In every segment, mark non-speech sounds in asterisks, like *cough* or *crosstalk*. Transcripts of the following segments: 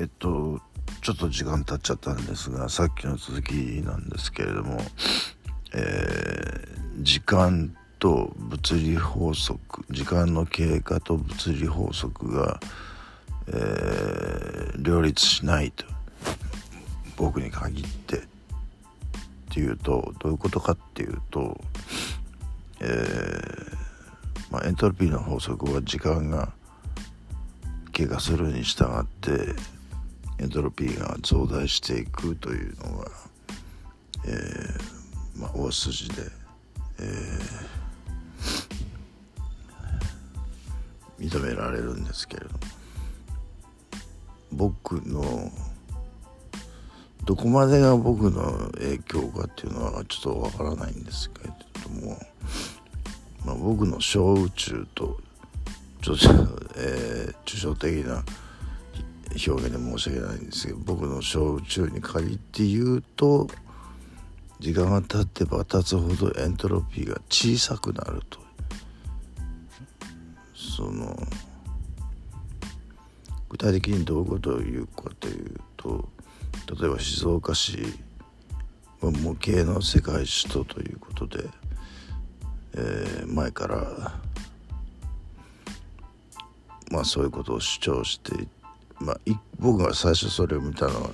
えっとちょっと時間経っちゃったんですがさっきの続きなんですけれども、えー、時間と物理法則時間の経過と物理法則が、えー、両立しないと僕に限ってっていうとどういうことかっていうと、えーまあ、エントロピーの法則は時間が経過するに従ってエントロピーが増大していくというのが、えーまあ、大筋で、えー、認められるんですけれど僕のどこまでが僕の影響かっていうのはちょっとわからないんですけれども、まあ、僕の小宇宙とちょっと、えー、抽象的な表現で申し訳ないんですけど僕の小宇宙に限って言うと時間が経ってば経つほどエントロピーが小さくなるとその具体的にどういうことを言うかというと例えば静岡市は模型の世界首都ということで、えー、前からまあそういうことを主張していてまあ、僕が最初それを見たのは、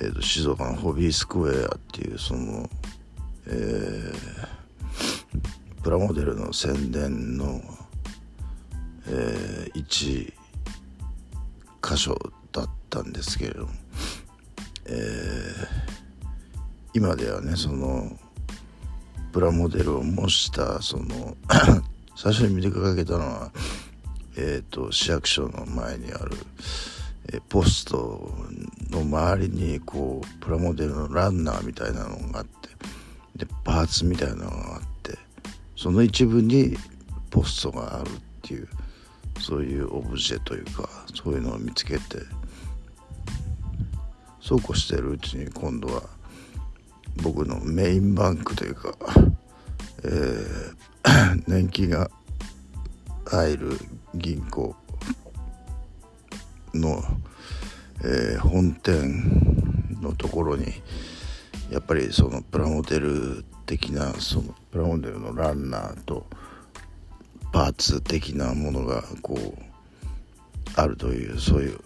えーと、静岡のホビースクエアっていうその、えー、プラモデルの宣伝の、えー、一箇所だったんですけれども、えー、今ではねそのプラモデルを模したその *coughs* 最初に見てかけたのは、えーと市役所の前にある、えポストの周りにこうプラモデルのランナーみたいなのがあってでパーツみたいなのがあってその一部にポストがあるっていうそういうオブジェというかそういうのを見つけてそうこうしてるうちに今度は僕のメインバンクというか、えー、*coughs* 年金が入る銀行の、えー、本店のところにやっぱりそのプラモデル的なそのプラモデルのランナーとパーツ的なものがこうあるというそういう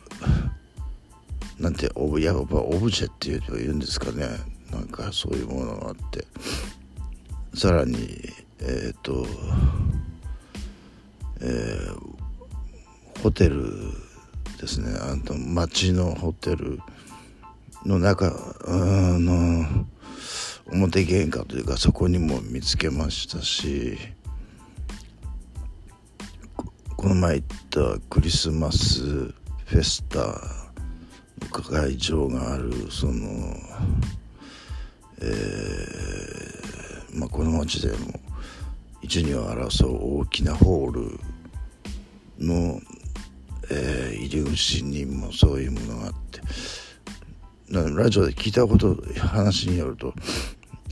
なんてオブやっぱオブジェっていうと言うんですかね。なんかそういうものがあって。さらにえっ、ー、とえー、ホテルですね。あの町のホテルの中あの表玄関というかそこにも見つけましたしこの前行ったクリスマスフェスタの会場があるそのえー、まあこの町でも一二を争う大きなホールのえー、入り口にもそういうものがあって。ラジオで聞いたこと話によると,、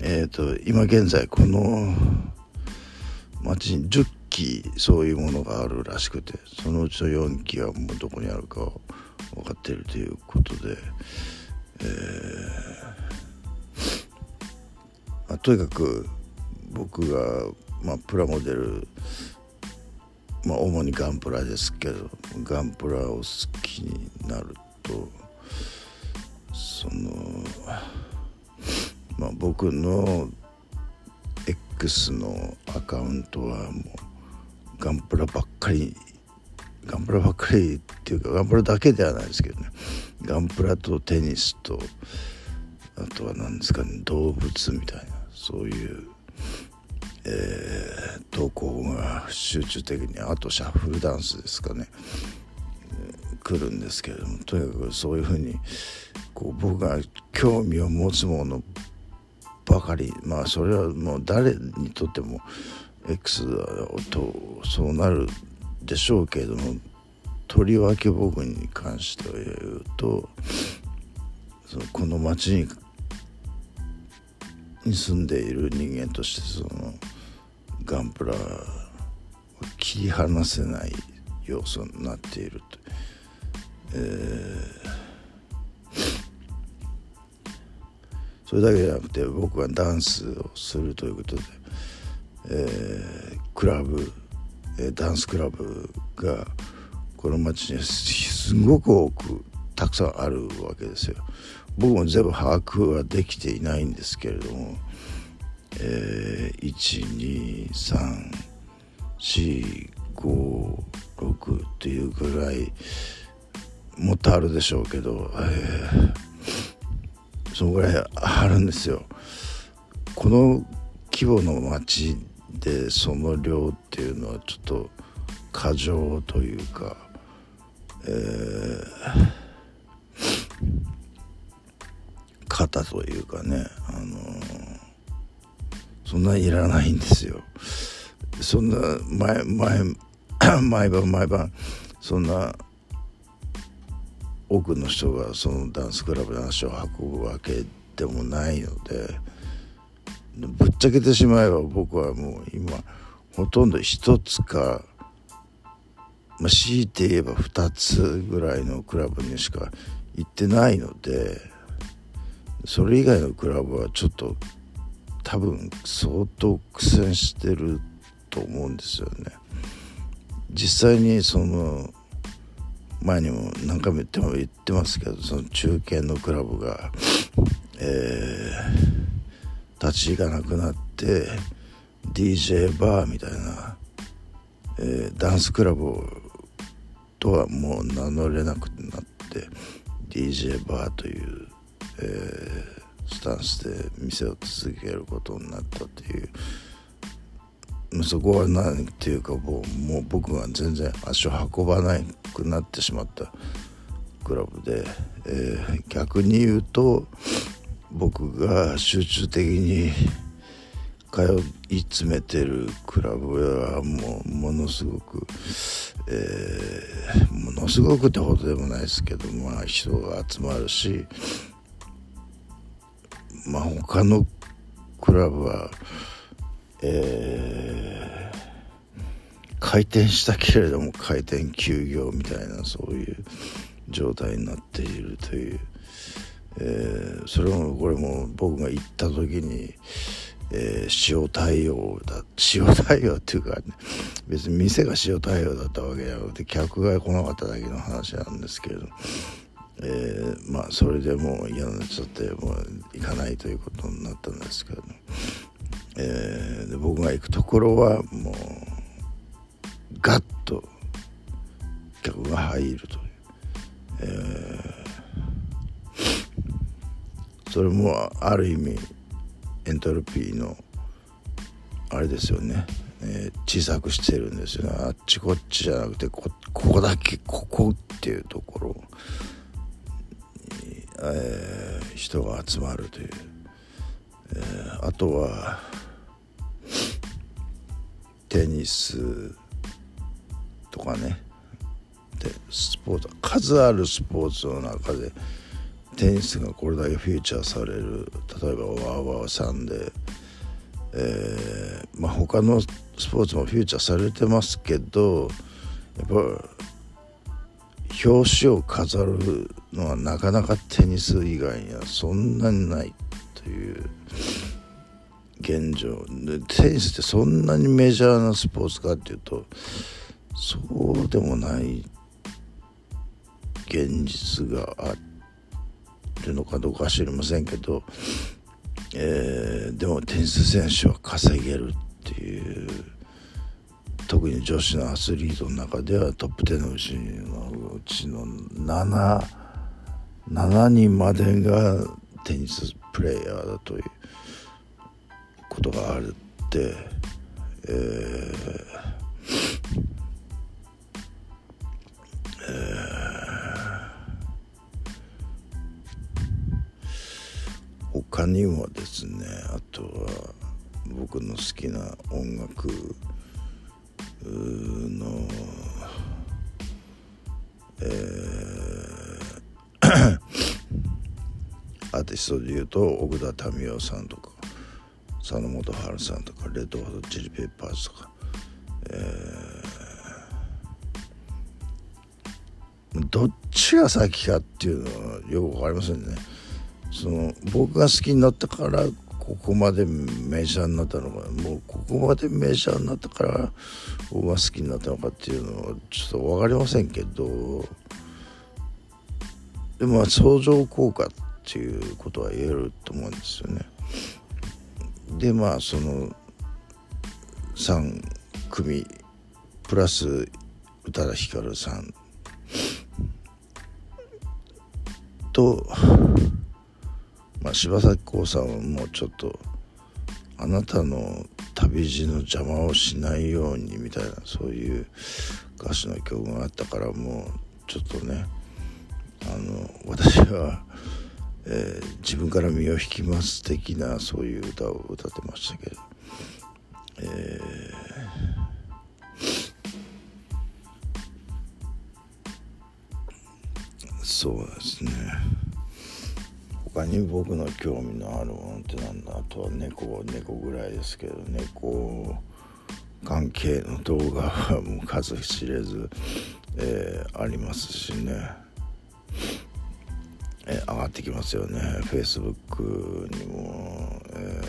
えーと、今現在この町に10機そういうものがあるらしくてそのうちの4機はもうどこにあるか分かっているということで、えーまあ、とにかく僕が、まあ、プラモデルまあ主にガンプラですけどガンプラを好きになるとそのまあ僕の X のアカウントはもうガンプラばっかりガンプラばっかりっていうかガンプラだけではないですけどね。ガンプラとテニスとあとは何ですかね動物みたいなそういうえー、投稿が集中的にあとシャッフルダンスですかね、えー、来るんですけれどもとにかくそういうふうにこう僕が興味を持つものばかりまあそれはもう誰にとっても X とそうなるでしょうけれどもとりわけ僕に関しては言うとそのこの町にに住んでいる人間としてそのガンプラを切り離せない要素になっていると、えー、それだけじゃなくて僕はダンスをするということで、えー、クラブ、えー、ダンスクラブがこの町にすごく多くたくさんあるわけですよ。僕も全部把握はできていないんですけれども、えー、12345っていうぐらいもっとあるでしょうけど、えー、そのぐらいあるんですよ。この規模の町でその量っていうのはちょっと過剰というか、えー、肩というかね、あのー、そんないらないんですよ。そんな前前 *clears throat* 毎晩毎晩そんな多くの人がそのダンスクラブに足を運ぶわけでもないのでぶっちゃけてしまえば僕はもう今ほとんど1つか、まあ、強いて言えば2つぐらいのクラブにしか行ってないのでそれ以外のクラブはちょっと多分相当苦戦してると思うんですよね。実際にその前にも何回も言っても言ってますけどその中堅のクラブが、えー、立ち行かなくなって DJ バーみたいな、えー、ダンスクラブとはもう名乗れなくなって DJ バーという、えー、スタンスで店を続けることになったというそこは何ていうかもうもう僕が全然足を運ばなくなってしまったクラブで、えー、逆に言うと僕が集中的に通い詰めてるクラブはもうものすごく、えー、ものすごくってほどでもないですけどまあ人が集まるしまあ他のクラブはえー、開店したけれども開店休業みたいなそういう状態になっているという、えー、それもこれも僕が行った時に、えー、塩対応だ塩対応っていうか、ね、別に店が塩対応だったわけじゃなくて客が来なかっただけの話なんですけれどえー、まあそれでもう嫌になっちゃってもう行かないということになったんですけど、えー、で僕が行くところはもうガッと客が入るという、えー、それもある意味エントロピーのあれですよね、えー、小さくしてるんですよね。あっちこっちじゃなくてここだけここっていうところ、えー、人が集まるという、えー、あとはテニスとかね。でスポーツ数あるスポーツの中でテニスがこれだけフィーチャーされる。例えばワーワーさんで、えーまあ、他のスポーツもフィーチャーされてますけどやっぱ表紙を飾るのはなかなかテニス以外にはそんなにないという現状でテニスってそんなにメジャーなスポーツかっていうとそうでもない現実があるのかどうか知りませんけど、えー、でもテニス選手は稼げるっていう特に女子のアスリートの中ではトップ10のうちのうちの 7, 7人までがテニスプレーヤーだということがあるって、えーえー、他にもですねあとは僕の好きな音楽のえー *coughs* アーティストでいうと奥田民生さんとか佐野元春さんとかレッドホットチリペッパーズとか、えー、どっちが先かっていうのはよく分かりませんね。その僕が好きになったからここまでメジャーになったのかもうここまでメジャーになったから僕が好きになったのかっていうのはちょっと分かりませんけどでも相乗効果っていうことは言えると思うんですよね。でまあその3組プラス宇多田ヒカルさんと、まあ、柴咲コウさんはもうちょっとあなたの旅路の邪魔をしないようにみたいなそういう歌詞の曲があったからもうちょっとねあの私は、えー、自分から身を引きます的なそういう歌を歌ってましたけど、えー、そうですね。他に僕の興味のあるものってなんだ？あとは猫猫ぐらいですけど猫関係の動画はもう数知れず、*laughs* えー、ありますしね。え上がってきますよね。Facebook にも、え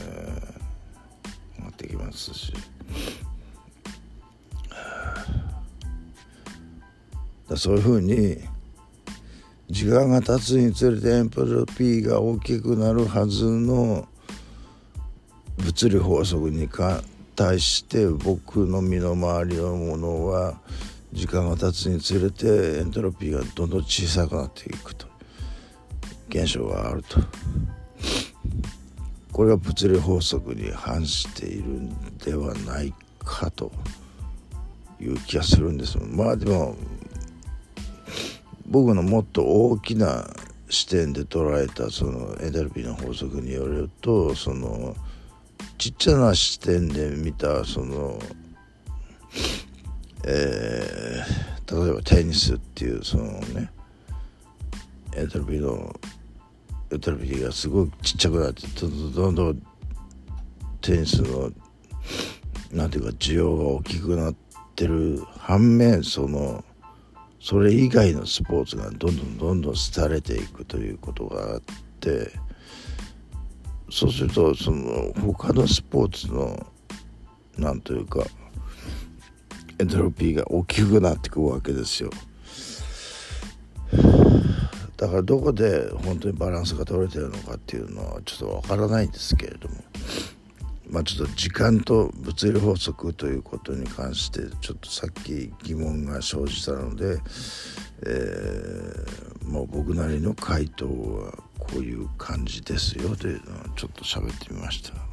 ー、上がってきますし。*sighs* だそういうふうに時間が経つにつれてエンプロピーが大きくなるはずの物理法則に対して僕の身の回りのものは時間が経つにつれてエントロピーがどんどん小さくなっていくと。現象があると。これが物理法則に反しているんではないかという気がするんです。まあでも僕のもっと大きな視点で捉えたそのエネルギーの法則によるとそのちっちゃな視点で見たそのえー、例えばテニスっていうそのねエネルギーのエネルギーがすごくちっちゃくなってどんどんどんどんテニスのなんていうか需要が大きくなってる反面そのそれ以外のスポーツがどんどんどんどん廃れていくということがあってそうするとその他のスポーツのなんというかエントロピーが大きくなってくわけですよ。だからどこで本当にバランスが取れてるのかっていうのはちょっとわからないんですけれどもまあちょっと時間と物理法則ということに関してちょっとさっき疑問が生じたので、えー、もう僕なりの回答はこういう感じですよというのをちょっと喋ってみました。